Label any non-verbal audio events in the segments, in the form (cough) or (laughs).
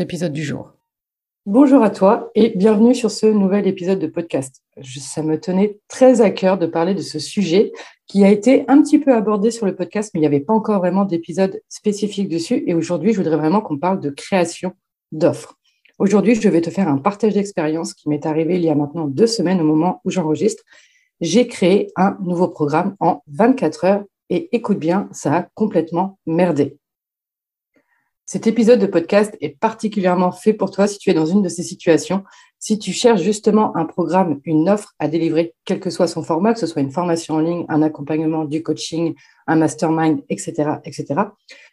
épisode du jour. Bonjour à toi et bienvenue sur ce nouvel épisode de podcast. ça me tenait très à cœur de parler de ce sujet qui a été un petit peu abordé sur le podcast, mais il n'y avait pas encore vraiment d'épisode spécifique dessus. Et aujourd'hui, je voudrais vraiment qu'on parle de création d'offres. Aujourd'hui, je vais te faire un partage d'expérience qui m'est arrivé il y a maintenant deux semaines au moment où j'enregistre. J'ai créé un nouveau programme en 24 heures et écoute bien, ça a complètement merdé. Cet épisode de podcast est particulièrement fait pour toi si tu es dans une de ces situations, si tu cherches justement un programme, une offre à délivrer, quel que soit son format, que ce soit une formation en ligne, un accompagnement, du coaching, un mastermind, etc., etc.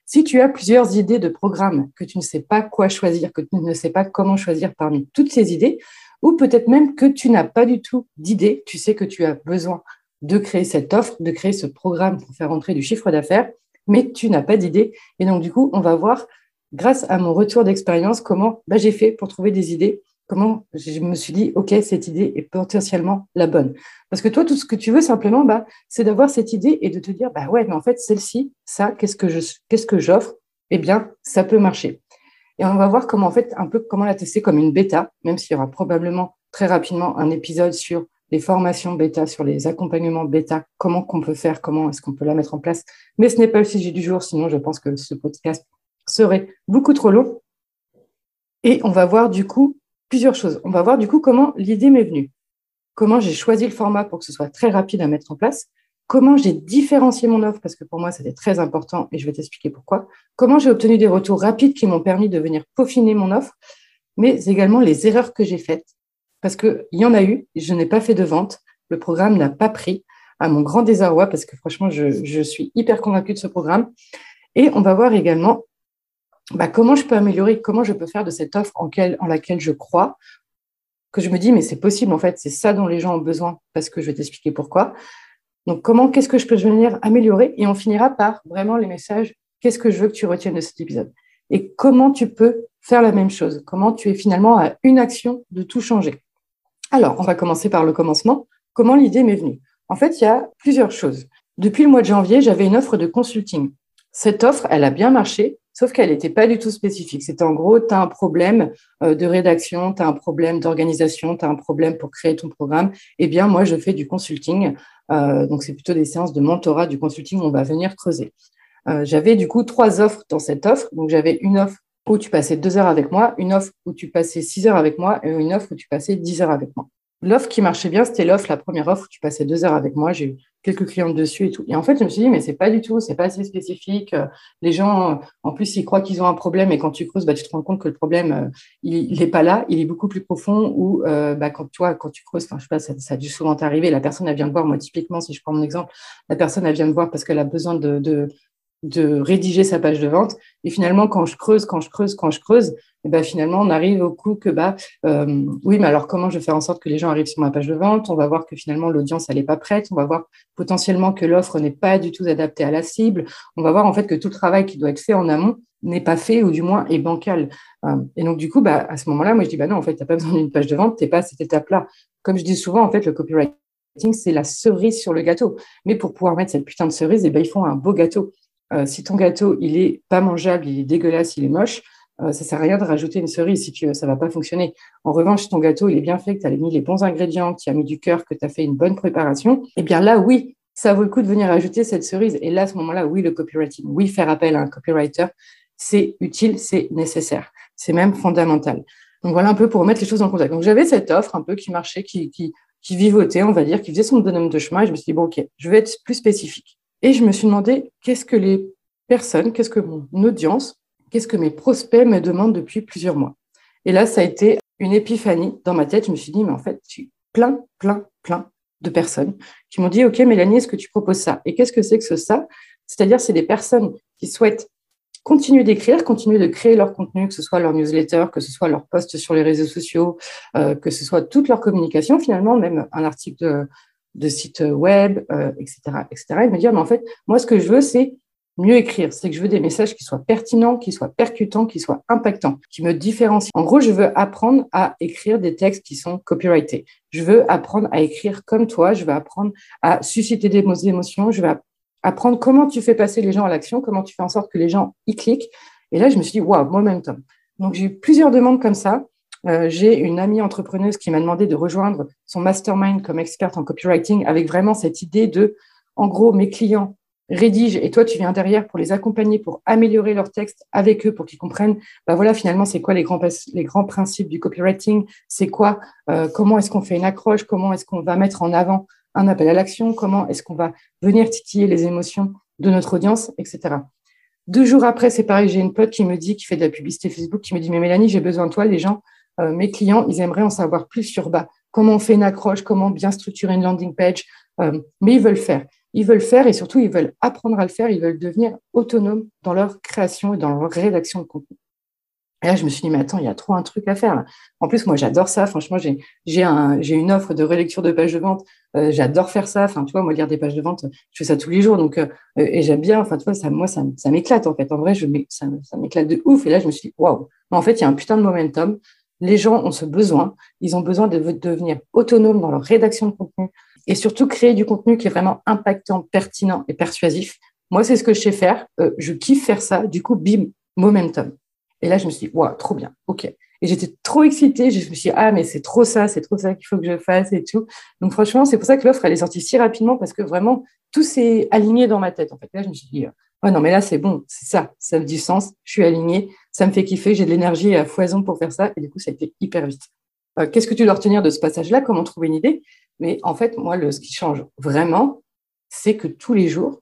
Si tu as plusieurs idées de programmes, que tu ne sais pas quoi choisir, que tu ne sais pas comment choisir parmi toutes ces idées, ou peut-être même que tu n'as pas du tout d'idée, tu sais que tu as besoin de créer cette offre, de créer ce programme pour faire entrer du chiffre d'affaires, mais tu n'as pas d'idée. Et donc, du coup, on va voir grâce à mon retour d'expérience, comment bah, j'ai fait pour trouver des idées, comment je me suis dit, OK, cette idée est potentiellement la bonne. Parce que toi, tout ce que tu veux simplement, bah, c'est d'avoir cette idée et de te dire, bah ouais, mais en fait, celle-ci, ça, qu'est-ce que que j'offre? Eh bien, ça peut marcher. Et on va voir comment, en fait, un peu comment la tester comme une bêta, même s'il y aura probablement très rapidement un épisode sur les formations bêta, sur les accompagnements bêta, comment qu'on peut faire, comment est-ce qu'on peut la mettre en place. Mais ce n'est pas le sujet du jour, sinon je pense que ce podcast serait beaucoup trop long. Et on va voir du coup plusieurs choses. On va voir du coup comment l'idée m'est venue, comment j'ai choisi le format pour que ce soit très rapide à mettre en place, comment j'ai différencié mon offre, parce que pour moi, c'était très important et je vais t'expliquer pourquoi, comment j'ai obtenu des retours rapides qui m'ont permis de venir peaufiner mon offre, mais également les erreurs que j'ai faites, parce qu'il y en a eu, je n'ai pas fait de vente, le programme n'a pas pris, à mon grand désarroi, parce que franchement, je, je suis hyper convaincue de ce programme. Et on va voir également bah, comment je peux améliorer, comment je peux faire de cette offre en, en laquelle je crois, que je me dis, mais c'est possible, en fait, c'est ça dont les gens ont besoin, parce que je vais t'expliquer pourquoi. Donc, comment, qu'est-ce que je peux venir améliorer Et on finira par vraiment les messages, qu'est-ce que je veux que tu retiennes de cet épisode? Et comment tu peux faire la même chose? Comment tu es finalement à une action de tout changer? Alors, on va commencer par le commencement. Comment l'idée m'est venue? En fait, il y a plusieurs choses. Depuis le mois de janvier, j'avais une offre de consulting. Cette offre, elle a bien marché, sauf qu'elle n'était pas du tout spécifique. C'était en gros, tu as un problème euh, de rédaction, tu as un problème d'organisation, tu as un problème pour créer ton programme. Eh bien, moi, je fais du consulting. Euh, donc, c'est plutôt des séances de mentorat, du consulting, on va venir creuser. Euh, j'avais du coup trois offres dans cette offre. Donc, j'avais une offre où tu passais deux heures avec moi, une offre où tu passais six heures avec moi et une offre où tu passais dix heures avec moi. L'offre qui marchait bien, c'était l'offre, la première offre où tu passais deux heures avec moi. J'ai eu quelques clients dessus et tout. Et en fait, je me suis dit, mais c'est pas du tout, c'est pas assez spécifique. Les gens, en plus, ils croient qu'ils ont un problème et quand tu creuses, bah, tu te rends compte que le problème, euh, il n'est pas là, il est beaucoup plus profond. Ou euh, bah, quand toi, quand tu creuses, je sais pas, ça, ça a dû souvent t'arriver. La personne, elle vient me voir, moi, typiquement, si je prends mon exemple, la personne, elle vient me voir parce qu'elle a besoin de, de de rédiger sa page de vente. Et finalement, quand je creuse, quand je creuse, quand je creuse, et eh ben finalement, on arrive au coup que, bah, euh, oui, mais alors comment je vais faire en sorte que les gens arrivent sur ma page de vente? On va voir que finalement, l'audience, elle n'est pas prête. On va voir potentiellement que l'offre n'est pas du tout adaptée à la cible. On va voir en fait que tout le travail qui doit être fait en amont n'est pas fait ou du moins est bancal. Euh, et donc, du coup, bah, à ce moment-là, moi, je dis, bah non, en fait, tu n'as pas besoin d'une page de vente, tu n'es pas à cette étape-là. Comme je dis souvent, en fait, le copywriting, c'est la cerise sur le gâteau. Mais pour pouvoir mettre cette putain de cerise, eh ben, il faut un beau gâteau. Euh, si ton gâteau, il est pas mangeable, il est dégueulasse, il est moche, euh, ça sert à rien de rajouter une cerise si tu veux, ça va pas fonctionner. En revanche, ton gâteau, il est bien fait, que tu as mis les bons ingrédients, que tu as mis du cœur, que tu as fait une bonne préparation, eh bien là, oui, ça vaut le coup de venir ajouter cette cerise. Et là, à ce moment-là, oui, le copywriting, oui, faire appel à un copywriter, c'est utile, c'est nécessaire, c'est même fondamental. Donc voilà un peu pour mettre les choses en contact. Donc j'avais cette offre un peu qui marchait, qui, qui, qui vivotait, on va dire, qui faisait son bonhomme de chemin. Et je me suis dit, bon, OK, je vais être plus spécifique. Et je me suis demandé qu'est-ce que les personnes, qu'est-ce que mon audience, qu'est-ce que mes prospects me demandent depuis plusieurs mois? Et là, ça a été une épiphanie dans ma tête. Je me suis dit, mais en fait, j'ai plein, plein, plein de personnes qui m'ont dit, OK, Mélanie, est-ce que tu proposes ça? Et qu'est-ce que c'est que ce ça? C'est-à-dire, c'est des personnes qui souhaitent continuer d'écrire, continuer de créer leur contenu, que ce soit leur newsletter, que ce soit leur post sur les réseaux sociaux, euh, que ce soit toute leur communication, finalement, même un article de, site web, etc., etc. Et me dire, mais en fait, moi, ce que je veux, c'est mieux écrire. C'est que je veux des messages qui soient pertinents, qui soient percutants, qui soient impactants, qui me différencient. En gros, je veux apprendre à écrire des textes qui sont copyrightés. Je veux apprendre à écrire comme toi. Je veux apprendre à susciter des émotions. Je veux apprendre comment tu fais passer les gens à l'action, comment tu fais en sorte que les gens y cliquent. Et là, je me suis dit, waouh, momentum. Donc, j'ai eu plusieurs demandes comme ça. Euh, j'ai une amie entrepreneuse qui m'a demandé de rejoindre son mastermind comme experte en copywriting avec vraiment cette idée de, en gros, mes clients rédige et toi tu viens derrière pour les accompagner, pour améliorer leur texte avec eux, pour qu'ils comprennent, bah voilà finalement c'est quoi les grands les grands principes du copywriting, c'est quoi, euh, comment est-ce qu'on fait une accroche, comment est-ce qu'on va mettre en avant un appel à l'action, comment est-ce qu'on va venir titiller les émotions de notre audience, etc. Deux jours après, c'est pareil, j'ai une pote qui me dit, qui fait de la publicité Facebook, qui me dit, mais Mélanie, j'ai besoin de toi, les gens, euh, mes clients, ils aimeraient en savoir plus sur bas, comment on fait une accroche, comment bien structurer une landing page, euh, mais ils veulent faire ils veulent faire et surtout ils veulent apprendre à le faire, ils veulent devenir autonomes dans leur création et dans leur rédaction de contenu. Et là, je me suis dit, mais attends, il y a trop un truc à faire. En plus, moi, j'adore ça. Franchement, j'ai, un, une offre de relecture de pages de vente. Euh, j'adore faire ça. Enfin, tu vois, moi, lire des pages de vente, je fais ça tous les jours. Donc, et j'aime bien. Enfin, tu vois, ça, moi, ça, ça m'éclate, en fait. En vrai, je, ça, ça m'éclate de ouf. Et là, je me suis dit, waouh. En fait, il y a un putain de momentum. Les gens ont ce besoin. Ils ont besoin de devenir autonomes dans leur rédaction de contenu, et surtout créer du contenu qui est vraiment impactant, pertinent et persuasif. Moi, c'est ce que je sais faire. Euh, je kiffe faire ça. Du coup, bim, momentum. Et là, je me suis dit, waouh, trop bien, ok. Et j'étais trop excitée. Je me suis dit, ah, mais c'est trop ça, c'est trop ça qu'il faut que je fasse et tout. Donc, franchement, c'est pour ça que l'offre, elle est sortie si rapidement parce que vraiment, tout s'est aligné dans ma tête. En fait, là, je me suis dit, ouais, non, mais là, c'est bon, c'est ça, ça a du sens. Je suis alignée, ça me fait kiffer, j'ai de l'énergie à foison pour faire ça. Et du coup, ça a été hyper vite. Euh, qu'est-ce que tu dois retenir de ce passage-là? Comment trouver une idée? Mais en fait, moi, ce qui change vraiment, c'est que tous les jours,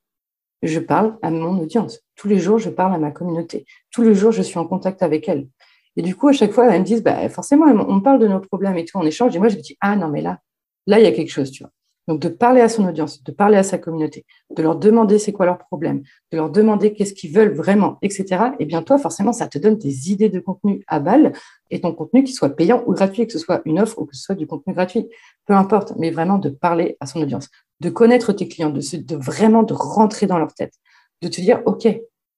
je parle à mon audience. Tous les jours, je parle à ma communauté. Tous les jours, je suis en contact avec elle. Et du coup, à chaque fois, elles me disent, bah, forcément, on parle de nos problèmes et tout, on échange. Et moi, je me dis, ah non, mais là, là, il y a quelque chose, tu vois. Donc, de parler à son audience, de parler à sa communauté, de leur demander c'est quoi leur problème, de leur demander qu'est-ce qu'ils veulent vraiment, etc. Et eh bien, toi, forcément, ça te donne des idées de contenu à balle et ton contenu qui soit payant ou gratuit, que ce soit une offre ou que ce soit du contenu gratuit. Peu importe, mais vraiment de parler à son audience, de connaître tes clients, de, de vraiment de rentrer dans leur tête, de te dire, OK,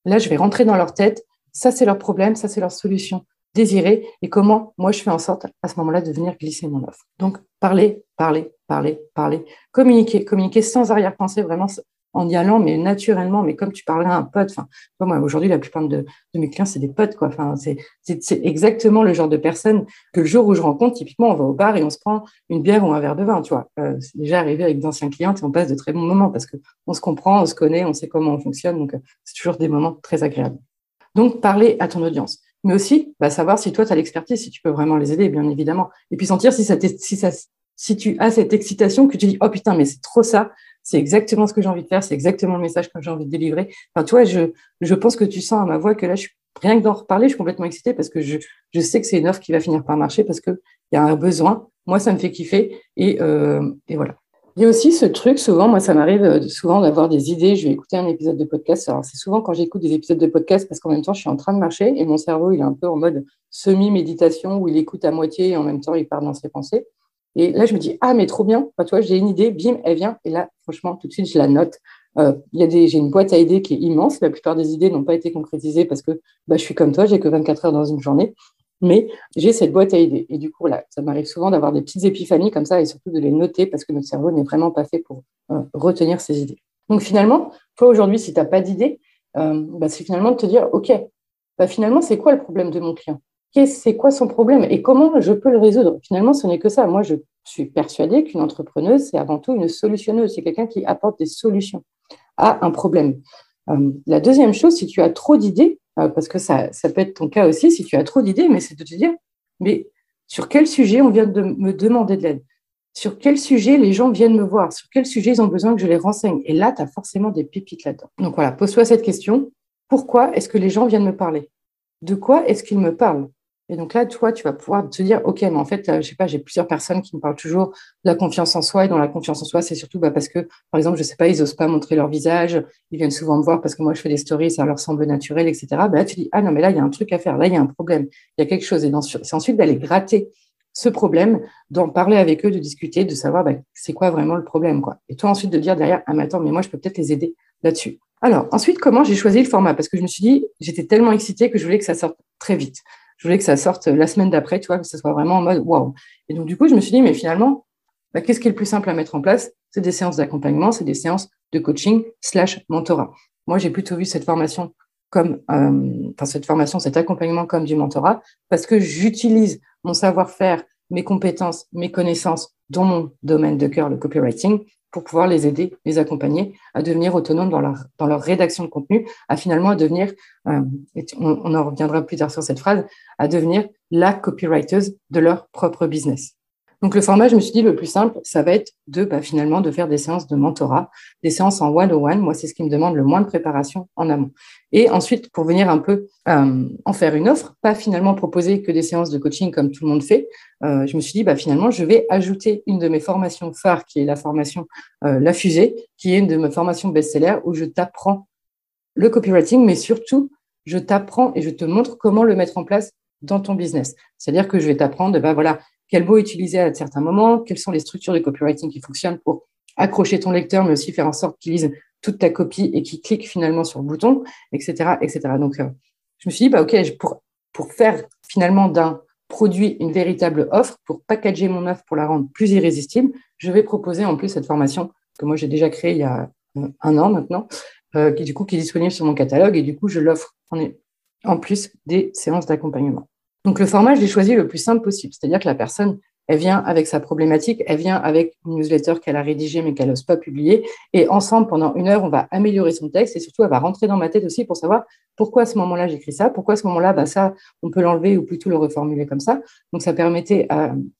là, je vais rentrer dans leur tête, ça, c'est leur problème, ça, c'est leur solution désirée et comment moi je fais en sorte à ce moment-là de venir glisser mon offre. Donc parler, parler, parler, parler, communiquer, communiquer sans arrière-pensée, vraiment en y allant, mais naturellement, mais comme tu parlerais à un pote. Enfin, moi, aujourd'hui, la plupart de, mes clients, c'est des potes, quoi. Enfin, c'est exactement le genre de personne que le jour où je rencontre, typiquement, on va au bar et on se prend une bière ou un verre de vin, tu vois. Euh, c'est déjà arrivé avec d'anciens clients et on passe de très bons moments parce qu'on se comprend, on se connaît, on sait comment on fonctionne. Donc, euh, c'est toujours des moments très agréables. Donc, parler à ton audience mais aussi bah, savoir si toi, tu as l'expertise, si tu peux vraiment les aider, bien évidemment. Et puis sentir si, ça si, ça, si tu as cette excitation que tu dis, oh putain, mais c'est trop ça, c'est exactement ce que j'ai envie de faire, c'est exactement le message que j'ai envie de délivrer. Enfin, toi, je, je pense que tu sens à ma voix que là, je suis, rien que d'en reparler, je suis complètement excitée parce que je, je sais que c'est une offre qui va finir par marcher parce qu'il y a un besoin. Moi, ça me fait kiffer et, euh, et voilà. Il y a aussi ce truc, souvent, moi, ça m'arrive euh, souvent d'avoir des idées. Je vais écouter un épisode de podcast. Alors, c'est souvent quand j'écoute des épisodes de podcast parce qu'en même temps, je suis en train de marcher et mon cerveau, il est un peu en mode semi-méditation où il écoute à moitié et en même temps, il part dans ses pensées. Et là, je me dis, ah, mais trop bien. Toi, j'ai une idée, bim, elle vient. Et là, franchement, tout de suite, je la note. Euh, j'ai une boîte à idées qui est immense. La plupart des idées n'ont pas été concrétisées parce que bah, je suis comme toi, j'ai que 24 heures dans une journée mais j'ai cette boîte à idées. Et du coup, là, ça m'arrive souvent d'avoir des petites épiphanies comme ça et surtout de les noter parce que notre cerveau n'est vraiment pas fait pour euh, retenir ces idées. Donc finalement, toi aujourd'hui, si tu n'as pas d'idée, euh, bah, c'est finalement de te dire, OK, bah, finalement, c'est quoi le problème de mon client? C'est quoi son problème? Et comment je peux le résoudre? Finalement, ce n'est que ça. Moi, je suis persuadée qu'une entrepreneuse, c'est avant tout une solutionneuse. C'est quelqu'un qui apporte des solutions à un problème. Euh, la deuxième chose, si tu as trop d'idées, parce que ça, ça, peut être ton cas aussi si tu as trop d'idées, mais c'est de te dire, mais sur quel sujet on vient de me demander de l'aide? Sur quel sujet les gens viennent me voir? Sur quel sujet ils ont besoin que je les renseigne? Et là, tu as forcément des pépites là-dedans. Donc voilà, pose-toi cette question. Pourquoi est-ce que les gens viennent me parler? De quoi est-ce qu'ils me parlent? Et donc là, toi, tu vas pouvoir te dire, OK, mais en fait, je sais pas, j'ai plusieurs personnes qui me parlent toujours de la confiance en soi. Et dans la confiance en soi, c'est surtout bah, parce que, par exemple, je sais pas, ils osent pas montrer leur visage. Ils viennent souvent me voir parce que moi, je fais des stories, ça leur semble naturel, etc. Bah, là, tu dis, ah non, mais là, il y a un truc à faire. Là, il y a un problème. Il y a quelque chose. Et c'est ensuite d'aller gratter ce problème, d'en parler avec eux, de discuter, de savoir bah, c'est quoi vraiment le problème. Quoi. Et toi, ensuite, de dire derrière, ah, mais attends, mais moi, je peux peut-être les aider là-dessus. Alors, ensuite, comment j'ai choisi le format? Parce que je me suis dit, j'étais tellement excitée que je voulais que ça sorte très vite je voulais que ça sorte la semaine d'après, tu vois, que ce soit vraiment en mode waouh. Et donc, du coup, je me suis dit, mais finalement, bah, qu'est-ce qui est le plus simple à mettre en place? C'est des séances d'accompagnement, c'est des séances de coaching slash mentorat. Moi, j'ai plutôt vu cette formation comme, euh, enfin, cette formation, cet accompagnement comme du mentorat, parce que j'utilise mon savoir-faire, mes compétences, mes connaissances dans mon domaine de cœur, le copywriting, pour pouvoir les aider, les accompagner à devenir autonomes dans leur, dans leur rédaction de contenu, à finalement à devenir, euh, on, on, en reviendra plus tard sur cette phrase, à devenir la copywriter de leur propre business. Donc le format, je me suis dit, le plus simple, ça va être de bah, finalement de faire des séances de mentorat, des séances en one-on-one. Moi, c'est ce qui me demande le moins de préparation en amont. Et ensuite, pour venir un peu euh, en faire une offre, pas finalement proposer que des séances de coaching comme tout le monde fait, euh, je me suis dit, bah, finalement, je vais ajouter une de mes formations phares, qui est la formation euh, La Fusée, qui est une de mes formations best-seller, où je t'apprends le copywriting, mais surtout, je t'apprends et je te montre comment le mettre en place dans ton business. C'est-à-dire que je vais t'apprendre, bah, voilà, quel mot utiliser à certains moments, quelles sont les structures de copywriting qui fonctionnent pour accrocher ton lecteur, mais aussi faire en sorte qu'il lise toute ta copie et qu'il clique finalement sur le bouton, etc., etc. Donc, euh, je me suis dit, bah, OK, pour, pour faire finalement d'un produit une véritable offre, pour packager mon offre, pour la rendre plus irrésistible, je vais proposer en plus cette formation que moi j'ai déjà créée il y a euh, un an maintenant, euh, qui du coup qui est disponible sur mon catalogue et du coup je l'offre en, en plus des séances d'accompagnement. Donc le format, je l'ai choisi le plus simple possible, c'est-à-dire que la personne elle vient avec sa problématique, elle vient avec une newsletter qu'elle a rédigée mais qu'elle n'ose pas publier. Et ensemble, pendant une heure, on va améliorer son texte et surtout, elle va rentrer dans ma tête aussi pour savoir pourquoi à ce moment-là j'écris ça, pourquoi à ce moment-là, bah, ça, on peut l'enlever ou plutôt le reformuler comme ça. Donc, ça permettait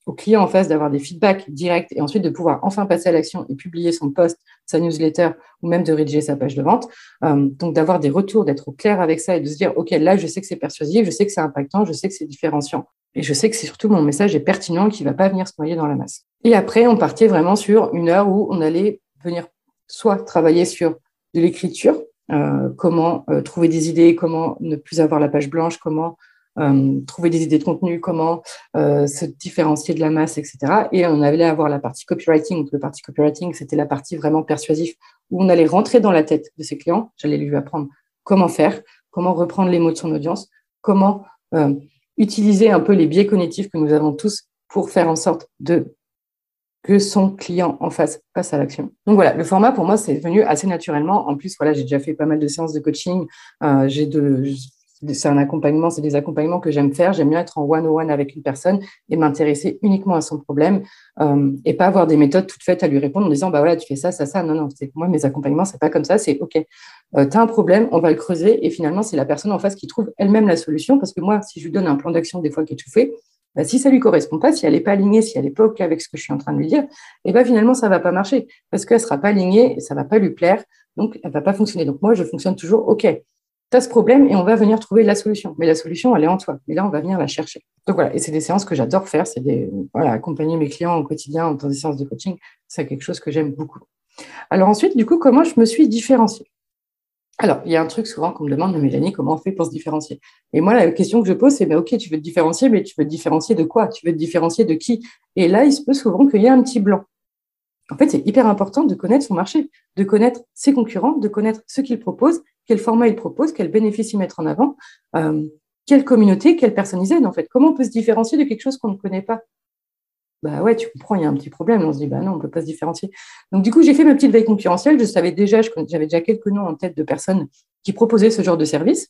au client en face d'avoir des feedbacks directs et ensuite de pouvoir enfin passer à l'action et publier son post, sa newsletter ou même de rédiger sa page de vente. Euh, donc, d'avoir des retours, d'être au clair avec ça et de se dire, OK, là, je sais que c'est persuasif, je sais que c'est impactant, je sais que c'est différenciant. Et je sais que c'est surtout mon message est pertinent, qui va pas venir se noyer dans la masse. Et après, on partait vraiment sur une heure où on allait venir soit travailler sur de l'écriture, euh, comment euh, trouver des idées, comment ne plus avoir la page blanche, comment euh, trouver des idées de contenu, comment se différencier de la masse, etc. Et on allait avoir la partie copywriting. Donc, le partie copywriting, c'était la partie vraiment persuasive où on allait rentrer dans la tête de ses clients. J'allais lui apprendre comment faire, comment reprendre les mots de son audience, comment utiliser un peu les biais cognitifs que nous avons tous pour faire en sorte de que son client en face passe à l'action. Donc voilà, le format pour moi c'est venu assez naturellement. En plus, voilà, j'ai déjà fait pas mal de séances de coaching. Euh, j'ai de, c'est un accompagnement, c'est des accompagnements que j'aime faire. J'aime bien être en one-on-one avec une personne et m'intéresser uniquement à son problème euh, et pas avoir des méthodes toutes faites à lui répondre en disant bah voilà tu fais ça, ça, ça. Non, non, moi mes accompagnements c'est pas comme ça. C'est ok, euh, tu as un problème, on va le creuser et finalement c'est la personne en face qui trouve elle-même la solution parce que moi si je lui donne un plan d'action des fois qui est tout fait, bah, si ça lui correspond pas, si elle n'est pas alignée, si elle n'est pas ok avec ce que je suis en train de lui dire, et eh ben finalement ça va pas marcher parce qu'elle sera pas alignée et ça va pas lui plaire, donc elle va pas fonctionner. Donc moi je fonctionne toujours ok tu as ce problème et on va venir trouver la solution. Mais la solution, elle est en toi. Mais là, on va venir la chercher. Donc voilà, et c'est des séances que j'adore faire. C'est des, voilà, accompagner mes clients au quotidien dans des séances de coaching. C'est quelque chose que j'aime beaucoup. Alors ensuite, du coup, comment je me suis différenciée? Alors, il y a un truc souvent qu'on me demande, Mélanie, comment on fait pour se différencier? Et moi, la question que je pose, c'est, mais ok, tu veux te différencier, mais tu veux te différencier de quoi? Tu veux te différencier de qui? Et là, il se peut souvent qu'il y ait un petit blanc. En fait, c'est hyper important de connaître son marché, de connaître ses concurrents, de connaître ce qu'ils proposent quel format il propose, quels bénéfices y mettre en avant, euh, quelle communauté, quelle personne ils aident en fait. Comment on peut se différencier de quelque chose qu'on ne connaît pas? Bah ouais, tu comprends, il y a un petit problème. On se dit, bah non, on ne peut pas se différencier. Donc du coup, j'ai fait ma petite veille concurrentielle. Je savais déjà, j'avais déjà quelques noms en tête de personnes qui proposaient ce genre de service.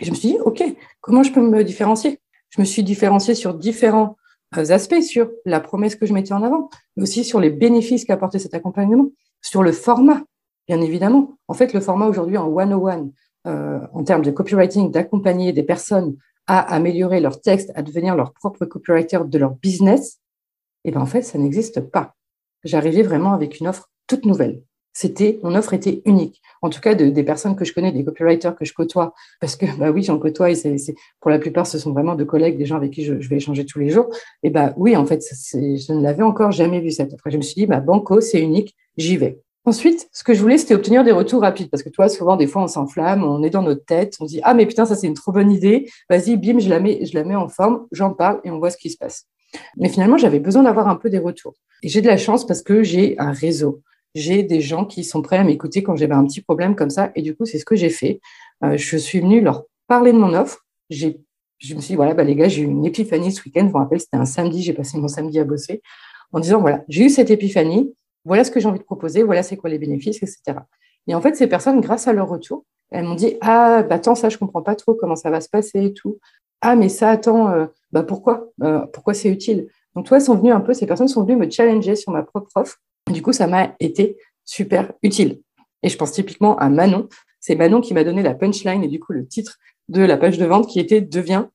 Et je me suis dit, OK, comment je peux me différencier? Je me suis différenciée sur différents euh, aspects, sur la promesse que je mettais en avant, mais aussi sur les bénéfices qu'apportait cet accompagnement, sur le format bien évidemment. En fait, le format aujourd'hui en one-on-one, euh, en termes de copywriting, d'accompagner des personnes à améliorer leur texte, à devenir leur propre copywriter de leur business, eh ben en fait, ça n'existe pas. J'arrivais vraiment avec une offre toute nouvelle. c'était, mon offre était unique. En tout cas, des personnes que je connais, des copywriters que je côtoie, parce que, bah oui, j'en côtoie et c'est, pour la plupart, ce sont vraiment de collègues, des gens avec qui je, vais échanger tous les jours. Et bah oui, en fait, je ne l'avais encore jamais vu cette offre. je me suis dit, bah, Banco, c'est unique, j'y vais. Ensuite, ce que je voulais, c'était obtenir des retours rapides. Parce que toi, souvent, des fois, on s'enflamme, on est dans notre tête, on dit Ah, mais putain, ça, c'est une trop bonne idée. Vas-y, bim, je la mets, je la mets en forme, j'en parle et on voit ce qui se passe. Mais finalement, j'avais besoin d'avoir un peu des retours. Et j'ai de la chance parce que j'ai un réseau. J'ai des gens qui sont prêts à m'écouter quand j'avais un petit problème comme ça. Et du coup, c'est ce que j'ai fait. Euh, je suis venue leur parler de mon offre. Je me suis dit, voilà, bah, les gars, j'ai eu une épiphanie ce week-end. Je vous rappelle, c'était un samedi. J'ai passé mon samedi à bosser en disant, voilà, j'ai eu cette épiphanie voilà ce que j'ai envie de proposer, voilà c'est quoi les bénéfices, etc. Et en fait, ces personnes, grâce à leur retour, elles m'ont dit Ah, bah attends, ça, je comprends pas trop comment ça va se passer et tout. Ah, mais ça, attends, euh, bah pourquoi euh, Pourquoi c'est utile? Donc, toi, sont venues un peu, ces personnes sont venues me challenger sur ma propre offre. Du coup, ça m'a été super utile. Et je pense typiquement à Manon. C'est Manon qui m'a donné la punchline et du coup le titre de la page de vente qui était Deviens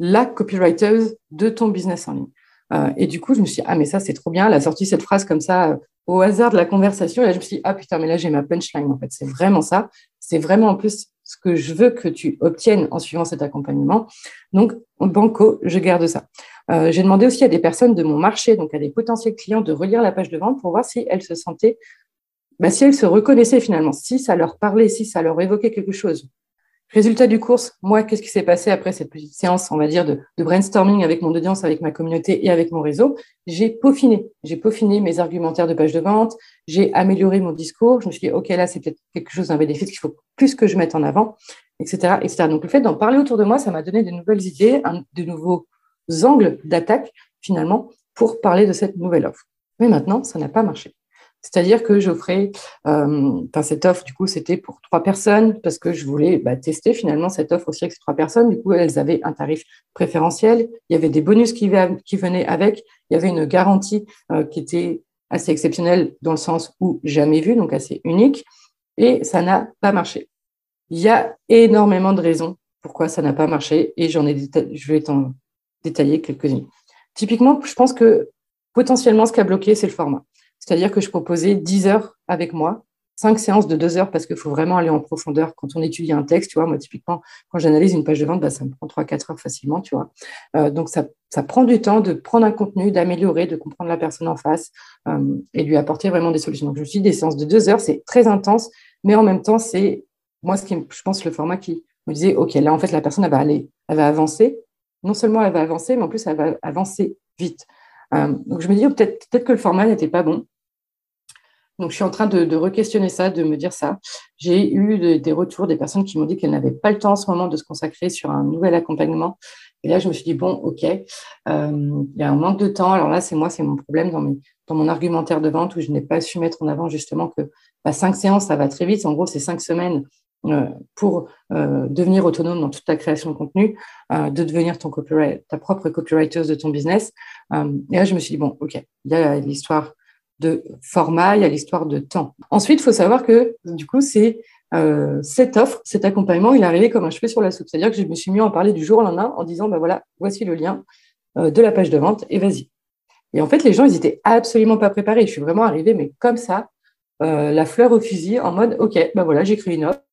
la copywriter de ton business en ligne. Euh, et du coup, je me suis dit, ah, mais ça, c'est trop bien. Elle a sorti cette phrase comme ça au hasard de la conversation. Et là, je me suis dit, ah putain, mais là, j'ai ma punchline, en fait. C'est vraiment ça. C'est vraiment en plus ce que je veux que tu obtiennes en suivant cet accompagnement. Donc, banco, je garde ça. Euh, j'ai demandé aussi à des personnes de mon marché, donc à des potentiels clients, de relire la page de vente pour voir si elles se sentaient, bah, si elles se reconnaissaient finalement, si ça leur parlait, si ça leur évoquait quelque chose. Résultat du course, moi, qu'est-ce qui s'est passé après cette petite séance, on va dire, de, brainstorming avec mon audience, avec ma communauté et avec mon réseau? J'ai peaufiné. J'ai peaufiné mes argumentaires de page de vente, j'ai amélioré mon discours. Je me suis dit, OK, là, c'est peut-être quelque chose d'un bénéfice qu'il faut plus que je mette en avant, etc. etc. Donc, le fait d'en parler autour de moi, ça m'a donné de nouvelles idées, de nouveaux angles d'attaque, finalement, pour parler de cette nouvelle offre. Mais maintenant, ça n'a pas marché. C'est-à-dire que j'offrais, euh, cette offre, du coup, c'était pour trois personnes parce que je voulais bah, tester finalement cette offre aussi avec ces trois personnes. Du coup, elles avaient un tarif préférentiel. Il y avait des bonus qui, venaient avec. Il y avait une garantie euh, qui était assez exceptionnelle dans le sens où jamais vue, donc assez unique. Et ça n'a pas marché. Il y a énormément de raisons pourquoi ça n'a pas marché et j'en ai je vais t'en détailler quelques-unes. Typiquement, je pense que potentiellement, ce qui a bloqué, c'est le format. C'est-à-dire que je proposais 10 heures avec moi, 5 séances de 2 heures parce qu'il faut vraiment aller en profondeur quand on étudie un texte. Tu vois, moi, typiquement, quand j'analyse une page de vente, bah, ça me prend 3-4 heures facilement, tu vois. Euh, donc, ça, prend du temps de prendre un contenu, d'améliorer, de comprendre la personne en face euh, et lui apporter vraiment des solutions. Donc, je suis des séances de 2 heures, c'est très intense, mais en même temps, c'est, moi, ce qui, je pense, le format qui me disait, OK, là, en fait, la personne, elle va aller, elle va avancer. Non seulement elle va avancer, mais en plus, elle va avancer vite. Euh, donc je me dis oh, peut-être peut que le format n'était pas bon. Donc je suis en train de, re-questionner ça, de me dire ça. J'ai eu des retours des personnes qui m'ont dit qu'elles n'avaient pas le temps en ce moment de se consacrer sur un nouvel accompagnement. Et là, je me suis dit, bon, OK, euh, il y a un manque de temps. Alors là, c'est moi, c'est mon problème dans, mon argumentaire de vente où je n'ai pas su mettre en avant justement que bah, cinq séances, ça va très vite. En gros, c'est cinq semaines pour euh, devenir autonome dans toute ta création de contenu, euh, de devenir ton ta propre copywriter de ton business. et là, je me suis dit, bon, OK, il y a l'histoire de format, il y a l'histoire de temps. Ensuite, il faut savoir que, du coup, c'est cette offre, cet accompagnement, il est arrivé comme un cheveu sur la soupe. C'est-à-dire que je me suis mis à en parler du jour au lendemain en disant, ben voilà, voici le lien de la page de vente et vas-y. Et en fait, les gens, ils étaient absolument pas préparés. Je suis vraiment arrivée, mais comme ça, la fleur au fusil, en mode, OK, ben voilà, j'écris une offre, euh,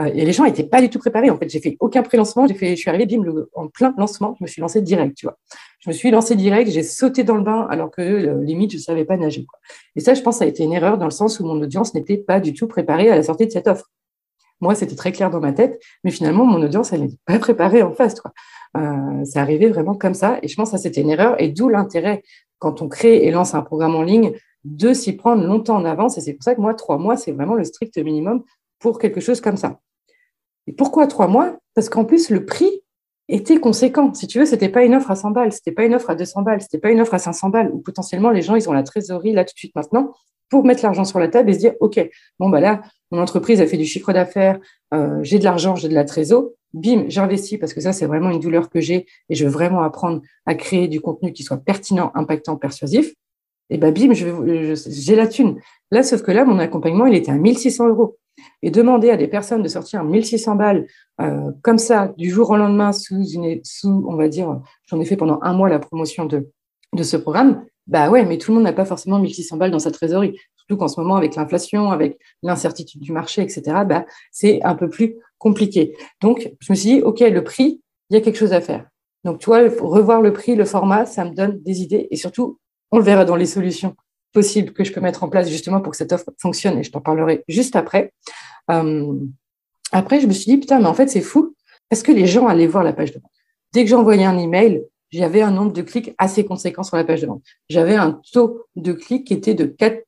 et les gens n'étaient pas du tout préparés. En fait, j'ai fait aucun pré-lancement. J'ai fait, je suis arrivée bim, en plein lancement. Je me suis lancée direct. Je me suis lancée direct. J'ai sauté dans le bain alors que euh, limite je savais pas nager. Et ça, je pense, ça a été une erreur dans le sens où mon audience n'était pas du tout préparée à la sortie de cette offre. Moi, c'était très clair dans ma tête, mais finalement, mon audience, elle n'était pas préparée en face. Euh, c'est arrivé vraiment comme ça. Et je pense que ça, c'était une erreur. Et d'où l'intérêt, quand on crée et lance un programme en ligne, de s'y prendre longtemps en avance. Et c'est pour ça que moi, trois mois, c'est vraiment le strict minimum pour quelque chose comme ça. Et pourquoi trois mois? Parce qu'en plus, le prix était conséquent. Si tu veux, c'était pas une offre à 100 balles, c'était pas une offre à 200 balles, c'était pas une offre à 500 balles, où potentiellement les gens, ils ont la trésorerie là tout de suite maintenant pour mettre l'argent sur la table et se dire, OK, bon, bah là, mon entreprise a fait du chiffre d'affaires, euh, j'ai de l'argent, j'ai de la trésorerie, bim, j'investis parce que ça, c'est vraiment une douleur que j'ai et je veux vraiment apprendre à créer du contenu qui soit pertinent, impactant, persuasif. Et bah, bim, j'ai la thune. Là, sauf que là, mon accompagnement, il était à 1600 euros et demander à des personnes de sortir 1600 balles euh, comme ça du jour au lendemain sous une sous on va dire j'en ai fait pendant un mois la promotion de de ce programme bah ouais mais tout le monde n'a pas forcément 1600 balles dans sa trésorerie tout surtout qu'en ce moment, avec l'inflation, avec l'incertitude du marché, etc., bah, c'est un peu plus compliqué. Donc, je me suis dit, OK, le prix, il y a quelque chose à faire. Donc, tu vois, revoir le prix, le format, ça me donne des idées. Et surtout, on le verra dans les solutions possibles que je peux mettre en place justement pour que cette offre fonctionne. Et je t'en parlerai juste après. Euh, après, je me suis dit, putain, mais en fait, c'est fou. Parce que les gens allaient voir la page de vente. Dès que j'envoyais un email, j'avais un nombre de clics assez conséquent sur la page de vente. J'avais un taux de clics qui était de 4,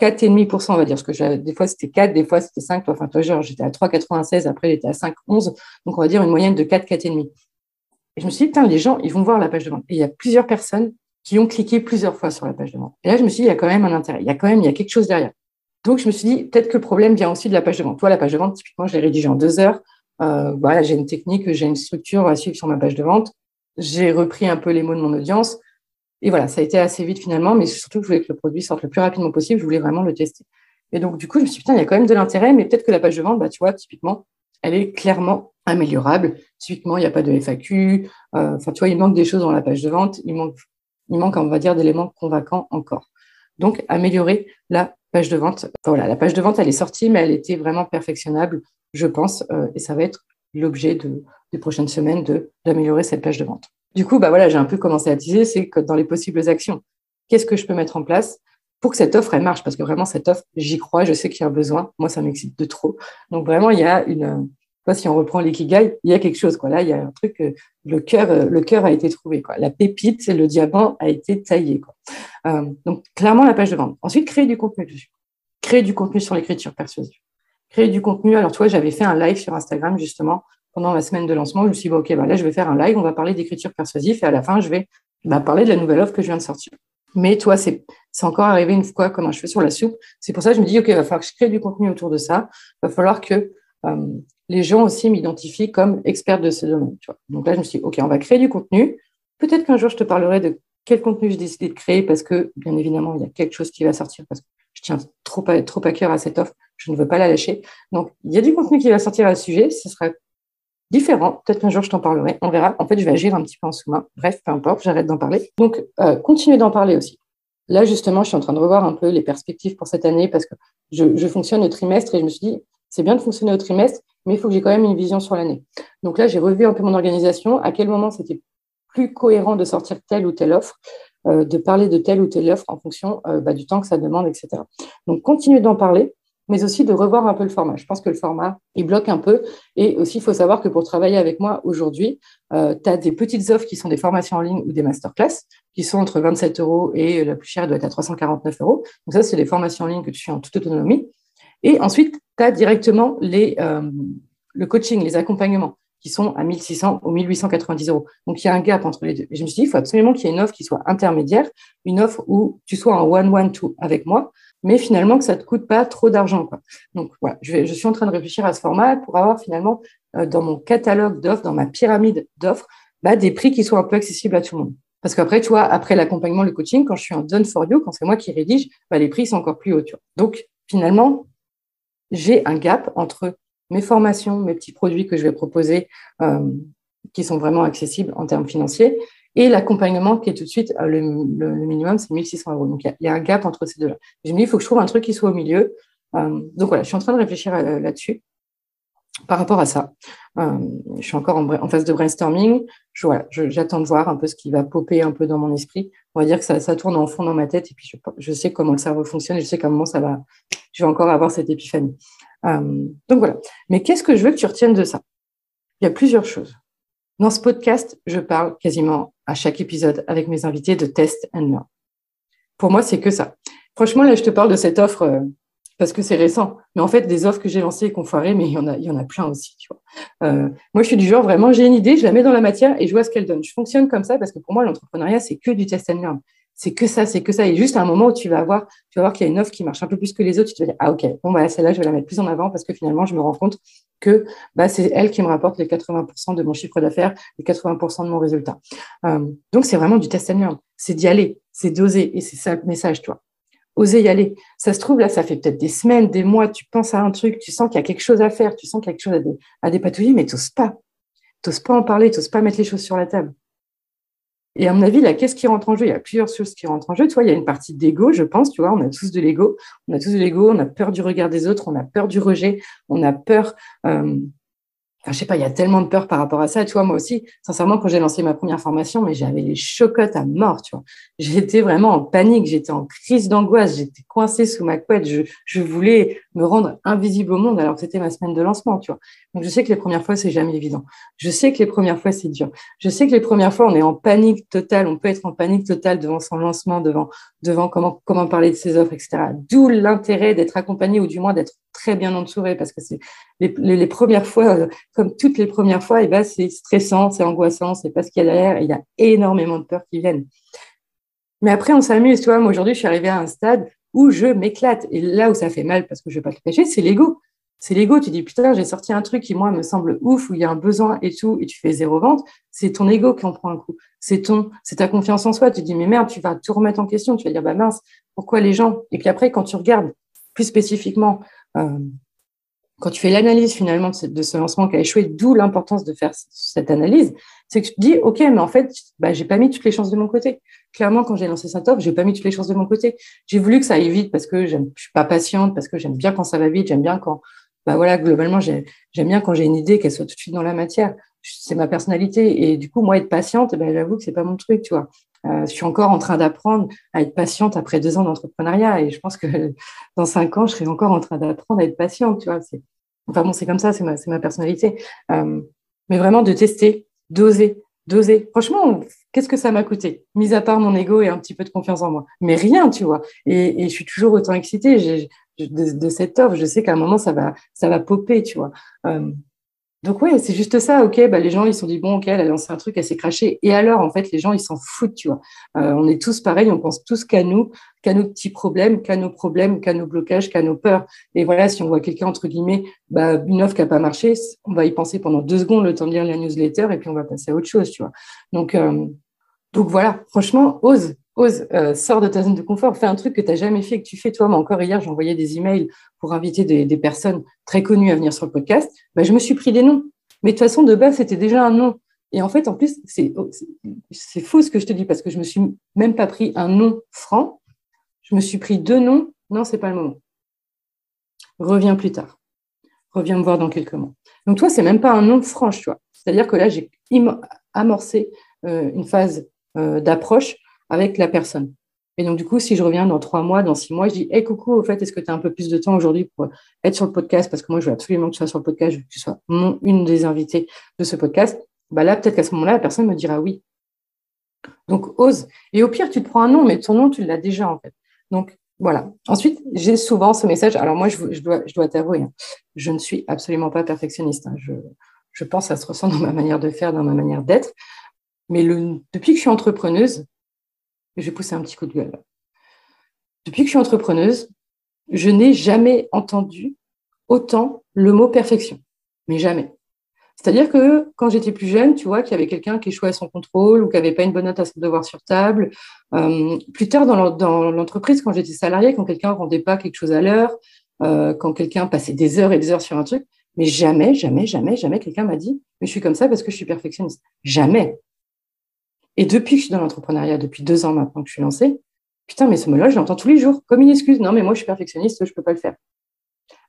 4,5%, on va dire, parce que des fois c'était 4, des fois c'était 5. Enfin, toi, genre, j'étais à 3,96, après j'étais à 5,11. Donc, on va dire une moyenne de 4, 4,5. Et je me suis dit, putain, les gens, ils vont voir la page de vente. Et il y a plusieurs personnes qui ont cliqué plusieurs fois sur la page de vente. Et là, je me suis dit, il y a quand même un intérêt. Il y a quand même, il y a quelque chose derrière. Donc, je me suis dit, peut-être que le problème vient aussi de la page de vente. Toi, la page de vente, typiquement, je l'ai rédigée en deux heures. Euh, voilà, j'ai une technique, j'ai une structure à suivre sur ma page de vente. J'ai repris un peu les mots de mon audience. Et voilà, ça a été assez vite finalement, mais surtout je voulais que le produit sorte le plus rapidement possible. Je voulais vraiment le tester. Et donc, du coup, je me suis dit, putain, il y a quand même de l'intérêt, mais peut-être que la page de vente, bah, tu vois, typiquement, elle est clairement améliorable. Typiquement, il n'y a pas de FAQ. Euh, enfin, tu vois, il manque des choses dans la page de vente. Il manque, il manque, on va dire, d'éléments convaincants encore. Donc, améliorer la page de vente. voilà, la page de vente, elle est sortie, mais elle était vraiment perfectionnable, je pense, euh, et ça va être l'objet de, des prochaines semaines d'améliorer cette page de vente. Du coup, bah voilà, j'ai un peu commencé à teaser, c'est que dans les possibles actions, qu'est-ce que je peux mettre en place pour que cette offre elle marche? Parce que vraiment cette offre, j'y crois, je sais qu'il y a un besoin. Moi, ça m'excite de trop. Donc vraiment, il y a une, si on reprend l'ikigai, il y a quelque chose. Quoi. Là, il y a un truc, euh, le cœur, euh, le cœur a été trouvé. Quoi. La pépite, le diamant a été taillé. Quoi. Euh, donc, clairement, la page de vente. Ensuite, créer du contenu dessus. Créer du contenu sur l'écriture persuasive. Créer du contenu. Alors, tu vois, j'avais fait un live sur Instagram, justement, pendant ma semaine de lancement. Je me suis dit, OK, bah, là, je vais faire un live, on va parler d'écriture persuasive et à la fin, je vais bah, parler de la nouvelle offre que je viens de sortir. Mais toi, c'est encore arrivé une fois comme un cheveu sur la soupe. C'est pour ça que je me dis, OK, il va falloir que je crée du contenu autour de ça. Il va falloir que les gens aussi m'identifient comme experte de ce domaine. Donc là, je me suis dit, OK, on va créer du contenu. Peut-être qu'un jour, je te parlerai de quel contenu j'ai décidé de créer parce que, bien évidemment, il y a quelque chose qui va sortir parce que je tiens trop à, trop à cœur à cette offre. Je ne veux pas la lâcher. Donc, il y a du contenu qui va sortir à ce sujet. Ce sera différent. Peut-être qu'un jour, je t'en parlerai. On verra. En fait, je vais agir un petit peu en sous-main. Bref, peu importe, j'arrête d'en parler. Donc, euh, continuer d'en parler aussi. Là, justement, je suis en train de revoir un peu les perspectives pour cette année parce que je, je fonctionne au trimestre et je me suis dit, c'est bien de fonctionner au trimestre, mais il faut que j'ai quand même une vision sur l'année. Donc là, j'ai revu un peu mon organisation, à quel moment c'était plus cohérent de sortir telle ou telle offre, euh, de parler de telle ou telle offre en fonction euh, bah, du temps que ça demande, etc. Donc, continuer d'en parler, mais aussi de revoir un peu le format. Je pense que le format, il bloque un peu. Et aussi, il faut savoir que pour travailler avec moi aujourd'hui, euh, tu as des petites offres qui sont des formations en ligne ou des masterclass, qui sont entre 27 euros et la plus chère doit être à 349 euros. Donc ça, c'est des formations en ligne que tu fais en toute autonomie. Et ensuite, tu as directement les, euh, le coaching, les accompagnements qui sont à 1600 ou 1890 euros. Donc, il y a un gap entre les deux. Je me suis dit, il faut absolument qu'il y ait une offre qui soit intermédiaire, une offre où tu sois en one-one-two avec moi, mais finalement que ça ne te coûte pas trop d'argent. Donc, voilà, je, suis en train de réfléchir à ce format pour avoir finalement euh, dans mon catalogue d'offres, dans ma pyramide d'offres, bah, des prix qui soient un peu accessibles à tout le monde. Parce qu'après, tu vois, après l'accompagnement, le coaching, quand je suis en done for you, quand c'est moi qui rédige, bah, les prix sont encore plus hauts. Donc, finalement, j'ai un gap entre mes formations, mes petits produits que je vais proposer, euh, qui sont vraiment accessibles en termes financiers, et l'accompagnement qui est tout de suite, euh, le, minimum, c'est 1600 euros. Donc, il y, a un gap entre ces deux-là. Je me dis, il faut que je trouve un truc qui soit au milieu. Euh, donc, voilà, je suis en train de réfléchir là-dessus par rapport à ça. je suis encore en, phase de brainstorming. J'attends de voir un peu ce qui va popper un peu dans mon esprit. On va dire que ça, tourne en fond dans ma tête et puis je, sais comment le cerveau fonctionne et je sais comment ça va, je vais encore avoir cette épiphanie. Euh, donc voilà. Mais qu'est-ce que je veux que tu retiennes de ça? Il y a plusieurs choses. Dans ce podcast, je parle quasiment à chaque épisode avec mes invités de test and learn. Pour moi, c'est que ça. Franchement, là, je te parle de cette offre euh, parce que c'est récent. Mais en fait, des offres que j'ai lancées et qu'on foiré, mais il y en a, il y en a plein aussi. Euh, moi, je suis du genre vraiment, j'ai une idée, je la mets dans la matière et je vois ce qu'elle donne. Je fonctionne comme ça parce que pour moi, l'entrepreneuriat, c'est que du test and learn c'est que ça, c'est que ça. Et juste à un moment où tu vas voir, tu vas voir qu'il y a une offre qui marche un peu plus que les autres, tu te dire, ah ok, bon, bah, celle-là, je vais la mettre plus en avant parce que finalement, je me rends compte que bah, c'est elle qui me rapporte les 80% de mon chiffre d'affaires, les 80% de mon résultat. Euh, donc, c'est vraiment du test learn. C'est d'y aller, c'est d'oser. Et c'est ça le message, toi. Oser y aller. Ça se trouve, là, ça fait peut-être des semaines, des mois, tu penses à un truc, tu sens qu'il y a quelque chose à faire, tu sens qu'il y a quelque chose à, dépatouiller, mais tu n'oses pas. Tu n'oses pas en parler, tu n'oses pas mettre les choses sur la table. Et à mon avis, là, qu'est-ce qui rentre en jeu? Il y a plusieurs choses qui rentrent en jeu. Tu vois, il y a une partie d'ego, je pense. Tu vois, on a tous de l'ego. On a tous de l'ego. On a peur du regard des autres. On a peur du rejet. On a peur euh, Enfin, je sais pas, il y a tellement de peur par rapport à ça. Tu vois, moi aussi, sincèrement, quand j'ai lancé ma première formation, mais j'avais les chocottes à mort, tu vois. J'étais vraiment en panique, j'étais en crise d'angoisse, j'étais coincée sous ma couette, je, je voulais me rendre invisible au monde alors que c'était ma semaine de lancement, tu vois. Donc, je sais que les premières fois, c'est jamais évident. Je sais que les premières fois, c'est dur. Je sais que les premières fois, on est en panique totale, on peut être en panique totale devant son lancement, devant, devant comment, comment parler de ses offres, etc. D'où l'intérêt d'être accompagné ou du moins d'être très bien entouré parce que c'est les, premières fois, euh, comme toutes les premières fois, eh ben, c'est stressant, c'est angoissant, c'est pas ce qu'il y a derrière, il y a énormément de peurs qui viennent. Mais après, on s'amuse, tu vois. Moi, aujourd'hui, je suis arrivée à un stade où je m'éclate. Et là où ça fait mal, parce que je vais pas te cacher, c'est l'ego. C'est l'ego. Tu dis, putain, j'ai sorti un truc qui, moi, me semble ouf, où il y a un besoin et tout, et tu fais zéro vente. C'est ton ego qui en prend un coup. C'est ton, c'est ta confiance en soi. Tu dis, mais merde, tu vas tout remettre en question. Tu vas dire, bah mince, pourquoi les gens? Et puis après, quand tu regardes plus spécifiquement euh, quand tu fais l'analyse finalement de ce, lancement qui a échoué, d'où l'importance de faire cette analyse, c'est que tu te dis, OK, mais en fait, bah, j'ai pas mis toutes les chances de mon côté. Clairement, quand j'ai lancé cette offre, j'ai pas mis toutes les chances de mon côté. J'ai voulu que ça aille vite parce que je suis pas patiente, parce que j'aime bien quand ça va vite, j'aime bien quand, bah voilà, globalement, j'aime bien quand j'ai une idée qu'elle soit tout de suite dans la matière. C'est ma personnalité. Et du coup, moi, être patiente, ben, j'avoue que c'est pas mon truc, tu vois. Euh, je suis encore en train d'apprendre à être patiente après deux ans d'entrepreneuriat et je pense que (laughs) dans cinq ans, je serai encore en train d'apprendre à être patiente. Tu vois, enfin bon, c'est comme ça, c'est ma, ma personnalité. Euh, mais vraiment de tester, d'oser, d'oser. Franchement, qu'est-ce que ça m'a coûté? Mis à part mon ego et un petit peu de confiance en moi, mais rien, tu vois. Et, et je suis toujours autant excitée de, de, cette offre. Je sais qu'à un moment ça va, ça va popper, tu vois. Euh, donc ouais, c'est juste ça. Ok, bah les gens ils se sont dit bon, ok, elle a lancé un truc, elle s'est crachée. Et alors en fait, les gens ils s'en foutent, tu vois. Euh, on est tous pareils, on pense tous qu'à nous, qu'à nos petits problèmes, qu'à nos problèmes, qu'à nos blocages, qu'à nos peurs. Et voilà, si on voit quelqu'un entre guillemets, bah une offre qui a pas marché, on va y penser pendant deux secondes, le temps de lire la newsletter, et puis on va passer à autre chose, tu vois. Donc euh, donc voilà, franchement, ose, ose, euh, sors de ta zone de confort, fais un truc que tu n'as jamais fait, que tu fais toi. Mais encore hier, j'envoyais des emails pour inviter des, personnes très connues à venir sur le podcast. Bah, je me suis pris des noms. Mais de toute façon, de base, c'était déjà un nom. Et en fait, en plus, oh, c'est faux ce que je te dis parce que je me suis même pas pris un nom franc. Je me suis pris deux noms. Non, c'est pas le moment. Reviens plus tard. Reviens me voir dans quelques mois. Donc toi, c'est même pas un nom franc, tu. C'est-à-dire que là, j'ai amorcé euh, une phase euh, d'approche avec la personne. Et donc, du coup, si je reviens dans trois mois, dans six mois, je dis Hey, coucou, au fait, est-ce que tu as un peu plus de temps aujourd'hui pour être sur le podcast? Parce que moi, je veux absolument que tu sois sur le podcast, je veux que tu sois une des invitées de ce podcast. Bah là, peut-être qu'à ce moment-là, la personne me dira oui. Donc, ose. Et au pire, tu te prends un nom, mais ton nom, tu l'as déjà, en fait. Donc, voilà. Ensuite, j'ai souvent ce message. Alors, moi, je, dois, je dois t'avouer, hein, je ne suis absolument pas perfectionniste. Hein. Je, pense que ça se ressent dans ma manière de faire, dans ma manière d'être. Mais depuis que je suis entrepreneuse, je vais pousser un petit coup de gueule. Depuis que je suis entrepreneuse, je n'ai jamais entendu autant le mot perfection. Mais jamais. C'est-à-dire que quand j'étais plus jeune, tu vois, qu'il y avait quelqu'un qui échouait à son contrôle ou qui n'avait pas une bonne note à son devoir sur table. Euh, plus tard dans l'entreprise, quand j'étais salariée, quand quelqu'un ne rendait pas quelque chose à l'heure, euh, quand quelqu'un passait des heures et des heures sur un truc, mais jamais, jamais, jamais, jamais quelqu'un m'a dit, mais je suis comme ça parce que je suis perfectionniste. Jamais. Et depuis que je suis dans l'entrepreneuriat, depuis deux ans maintenant que je suis lancée, putain, mais ce mot-là, je l'entends tous les jours, comme une excuse. Non, mais moi, je suis perfectionniste, je ne peux pas le faire.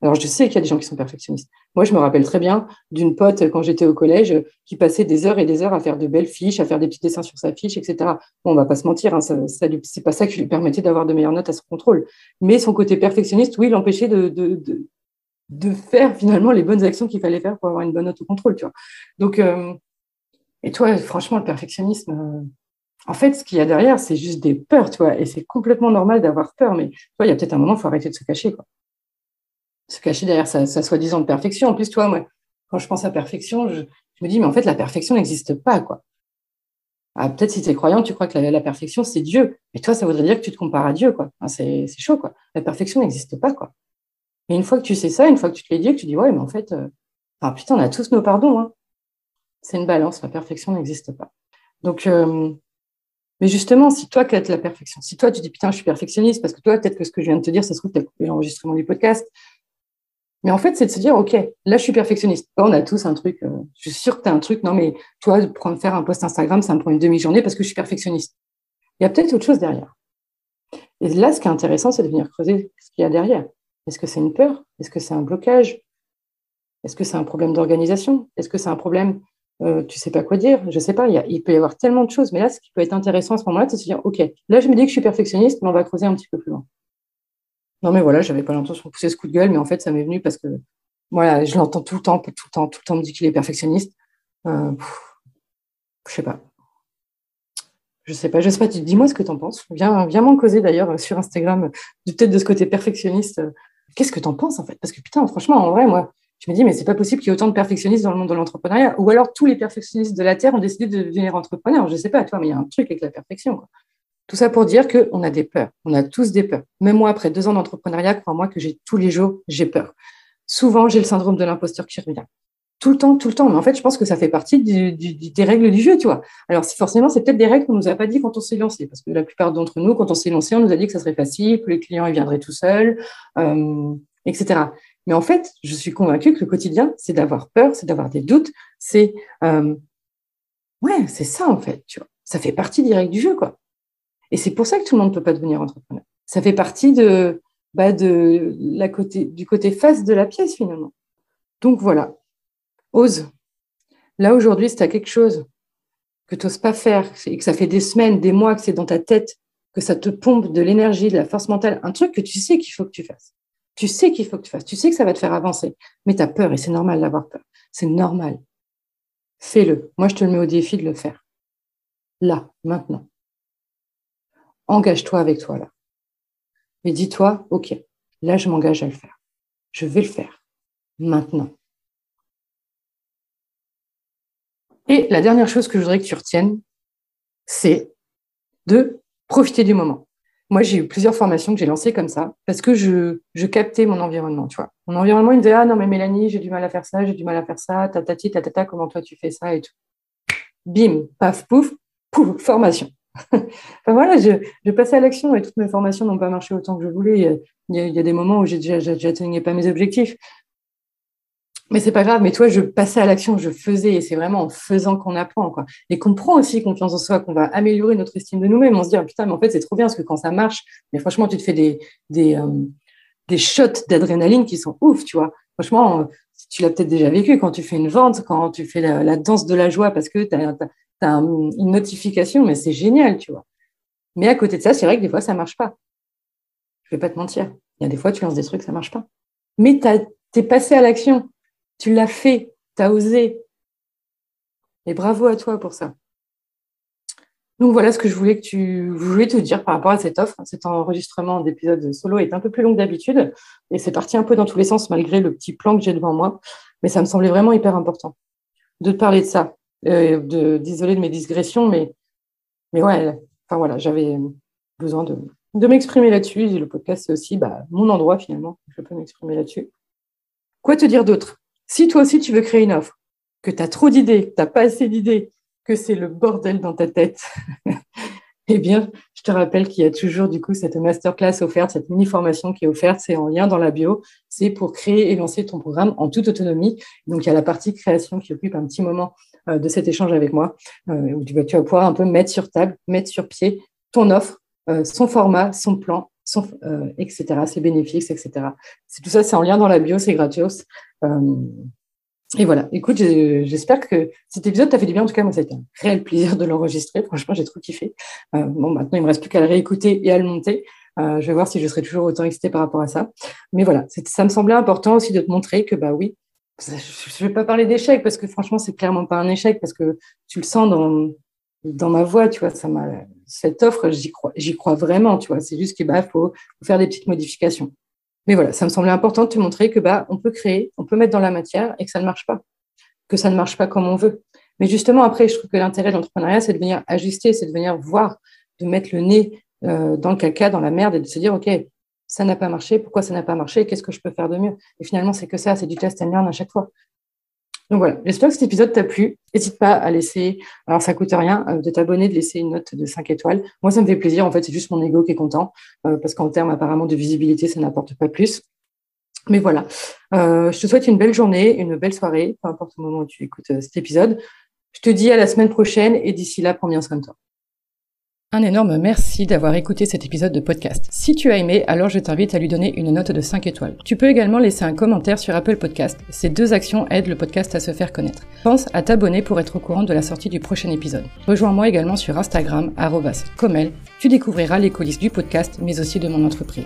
Alors, je sais qu'il y a des gens qui sont perfectionnistes. Moi, je me rappelle très bien d'une pote quand j'étais au collège qui passait des heures et des heures à faire de belles fiches, à faire des petits dessins sur sa fiche, etc. Bon, on va pas se mentir, hein, ça, c'est pas ça qui lui permettait d'avoir de meilleures notes à son contrôle. Mais son côté perfectionniste, oui, l'empêchait de, faire finalement les bonnes actions qu'il fallait faire pour avoir une bonne note au contrôle. Tu vois. Donc, euh, et toi, franchement, le perfectionnisme, euh, en fait, ce qu'il y a derrière, c'est juste des peurs, tu vois. Et c'est complètement normal d'avoir peur. Mais tu vois, il y a peut-être un moment, il faut arrêter de se cacher, quoi. Se cacher derrière sa, soi-disant perfection. En plus, toi, moi, quand je pense à perfection, je, me dis, mais en fait, la perfection n'existe pas, quoi. Ah, peut-être si tu es croyant, tu crois que la, perfection, c'est Dieu. Mais toi, ça voudrait dire que tu te compares à Dieu, quoi. c'est chaud, quoi. La perfection n'existe pas, quoi. Et une fois que tu sais ça, une fois que tu te l'as dit, que tu dis, ouais, mais en fait, euh, ah, putain, on a tous nos pardons, hein c'est une balance, la perfection n'existe pas. Donc, euh, mais justement, si toi, tu as la perfection, si toi, tu dis putain, je suis perfectionniste, parce que toi, peut-être que ce que je viens de te dire, ça se trouve, tu as coupé l'enregistrement du podcast, Mais en fait, c'est de se dire, OK, là, je suis perfectionniste. on a tous un truc, euh, je suis sûre que tu as un truc, non, mais toi, prendre, faire un post Instagram, ça me prend une demi-journée parce que je suis perfectionniste. Il y a peut-être autre chose derrière. Et là, ce qui est intéressant, c'est de venir creuser ce qu'il y a derrière. Est-ce que c'est une peur? Est-ce que c'est un blocage? Est-ce que c'est un problème d'organisation? Est-ce que c'est un problème, euh, tu sais pas quoi dire Je sais pas, il, peut y avoir tellement de choses. Mais là, ce qui peut être intéressant à ce moment-là, c'est de se dire, OK, là, je me dis que je suis perfectionniste, mais on va creuser un petit peu plus loin. Non, mais voilà, j'avais pas l'intention de pousser ce coup de gueule, mais en fait, ça m'est venu parce que voilà, je l'entends tout le temps, tout le temps, tout le temps, me dit qu'il est perfectionniste. Euh, je sais pas. Je sais pas, je sais pas, dis-moi ce que tu en penses. Viens, viens m'en causer d'ailleurs sur Instagram, peut-être de ce côté perfectionniste. Qu'est-ce que tu en penses en fait? Parce que putain, franchement, en vrai, moi, je me dis, mais c'est pas possible qu'il y ait autant de perfectionnistes dans le monde de l'entrepreneuriat. Ou alors tous les perfectionnistes de la Terre ont décidé de devenir entrepreneurs. Je sais pas, toi, mais il y a un truc avec la perfection. Tout ça pour dire qu'on a des peurs. On a tous des peurs. Même moi, après deux ans d'entrepreneuriat, crois-moi que j'ai tous les jours, j'ai peur. Souvent, j'ai le syndrome de l'imposteur qui revient. Tout le temps, tout le temps. Mais en fait, je pense que ça fait partie des règles du jeu, tu vois. Alors, forcément, c'est peut-être des règles qu'on nous a pas dit quand on s'est lancé. Parce que la plupart d'entre nous, quand on s'est lancé, on nous a dit que ça serait facile, que les clients ils viendraient tout seuls, euh, etc. Mais en fait, je suis convaincue que le quotidien, c'est d'avoir peur, c'est d'avoir des doutes, c'est euh, ouais, c'est ça en fait. Tu vois, ça fait partie règles du jeu, quoi. Et c'est pour ça que tout le monde ne peut pas devenir entrepreneur. Ça fait partie de, bah de la côté, du côté face de la pièce finalement. Donc voilà, ose. Là aujourd'hui, si tu as quelque chose que tu n'oses pas faire et que ça fait des semaines, des mois que c'est dans ta tête, que ça te pompe de l'énergie, de la force mentale, un truc que tu sais qu'il faut que tu fasses. Tu sais qu'il faut que tu fasses, tu sais que ça va te faire avancer, mais tu as peur et c'est normal d'avoir peur. C'est normal. Fais-le. Moi, je te le mets au défi de le faire. Là, maintenant engage-toi avec toi là. Et dis-toi, OK, là, je m'engage à le faire. Je vais le faire maintenant. Et la dernière chose que je voudrais que tu retiennes, c'est de profiter du moment. Moi, j'ai eu plusieurs formations que j'ai lancées comme ça parce que je, je, captais mon environnement, tu vois. Mon environnement, il me disait, ah non, mais Mélanie, j'ai du mal à faire ça, j'ai du mal à faire ça, tatati, tatata, comment toi tu fais ça et tout. Bim, paf, pouf, pouf, formation. (laughs) enfin, voilà, je, je passais à l'action et toutes mes formations n'ont pas marché autant que je voulais. Il y a, il y a des moments où j'atteignais pas mes objectifs. Mais c'est pas grave, mais toi, je passais à l'action, je faisais, et c'est vraiment en faisant qu'on apprend, quoi. Et qu'on prend aussi confiance en soi, qu'on va améliorer notre estime de nous-mêmes. On se dit, ah, putain, mais en fait, c'est trop bien, parce que quand ça marche, mais franchement, tu te fais des, des, euh, des shots d'adrénaline qui sont ouf, tu vois. Franchement, tu l'as peut-être déjà vécu quand tu fais une vente, quand tu fais la, la danse de la joie parce que tu as, une notification, mais c'est génial, tu vois. Mais à côté de ça, c'est vrai que des fois, ça marche pas. Je vais pas te mentir. Il y a des fois, tu lances des trucs, ça marche pas. Mais tu es passé à l'action. Tu l'as fait. Tu as osé. Et bravo à toi pour ça. Donc voilà ce que je voulais que tu voulais te dire par rapport à cette offre. Cet enregistrement d'épisode solo est un peu plus long que d'habitude et c'est parti un peu dans tous les sens malgré le petit plan que j'ai devant moi. Mais ça me semblait vraiment hyper important de te parler de ça. Euh, de d'isoler de mes digressions, mais, mais ouais, enfin voilà, j'avais besoin de, de m'exprimer là-dessus. Le podcast, c'est aussi bah, mon endroit finalement. Je peux m'exprimer là-dessus. Quoi te dire d'autre? Si toi aussi tu veux créer une offre, que tu as trop d'idées, que tu n'as pas assez d'idées, que c'est le bordel dans ta tête, (laughs) eh bien, je te rappelle qu'il y a toujours du coup cette masterclass offerte, cette mini-formation qui est offerte, c'est en lien dans la bio, c'est pour créer et lancer ton programme en toute autonomie. Donc, il y a la partie création qui occupe un petit moment euh, de cet échange avec moi, euh, où tu vas, pouvoir un peu mettre sur table, mettre sur pied ton offre, euh, son format, son plan, son, etc., ses bénéfices, etc. Tout ça, c'est en lien dans la bio, c'est gratos. Et voilà, écoute, j'espère que cet épisode t'a fait du bien. En tout cas, moi, c'était un réel plaisir de l'enregistrer. Franchement, j'ai trop kiffé. Euh, bon, maintenant, il me reste plus qu'à le réécouter et à le monter. Euh, je vais voir si je serai toujours autant excitée par rapport à ça. Mais voilà, ça me semblait important aussi de te montrer que, bah oui, je ne vais pas parler d'échec parce que franchement, c'est clairement pas un échec parce que tu le sens dans, dans ma voix, tu vois, ça cette offre, j'y crois, crois vraiment, tu vois. C'est juste qu'il bah, faut faire des petites modifications. Mais voilà, ça me semblait important de te montrer que bah, on peut créer, on peut mettre dans la matière et que ça ne marche pas, que ça ne marche pas comme on veut. Mais justement, après, je trouve que l'intérêt de l'entrepreneuriat, c'est de venir ajuster, c'est de venir voir, de mettre le nez euh, dans le caca, dans la merde et de se dire, OK, ça n'a pas marché, pourquoi ça n'a pas marché, qu'est-ce que je peux faire de mieux? Et finalement, c'est que ça, c'est du test and learn à chaque fois. Donc voilà, j'espère que cet épisode t'a plu. N'hésite pas à laisser, alors ça coûte rien, euh, de t'abonner, de laisser une note de 5 étoiles. Moi, ça me fait plaisir. En fait, c'est juste mon ego qui est content, euh, parce qu'en termes apparemment de visibilité, ça n'apporte pas plus. Mais voilà, Euh, je te souhaite une belle journée, une belle soirée, peu importe le moment où tu écoutes cet épisode. Je te dis à la semaine prochaine et d'ici là, prends bien soin de toi. Un énorme merci d'avoir écouté cet épisode de podcast. Si tu as aimé, alors je t'invite à lui donner une note de 5 étoiles. Tu peux également laisser un commentaire sur Apple Podcast. Ces deux actions aident le podcast à se faire connaître. Pense à t'abonner pour être au courant de la sortie du prochain épisode. Rejoins-moi également sur Instagram, comel. Tu découvriras les coulisses du podcast, mais aussi de mon entreprise.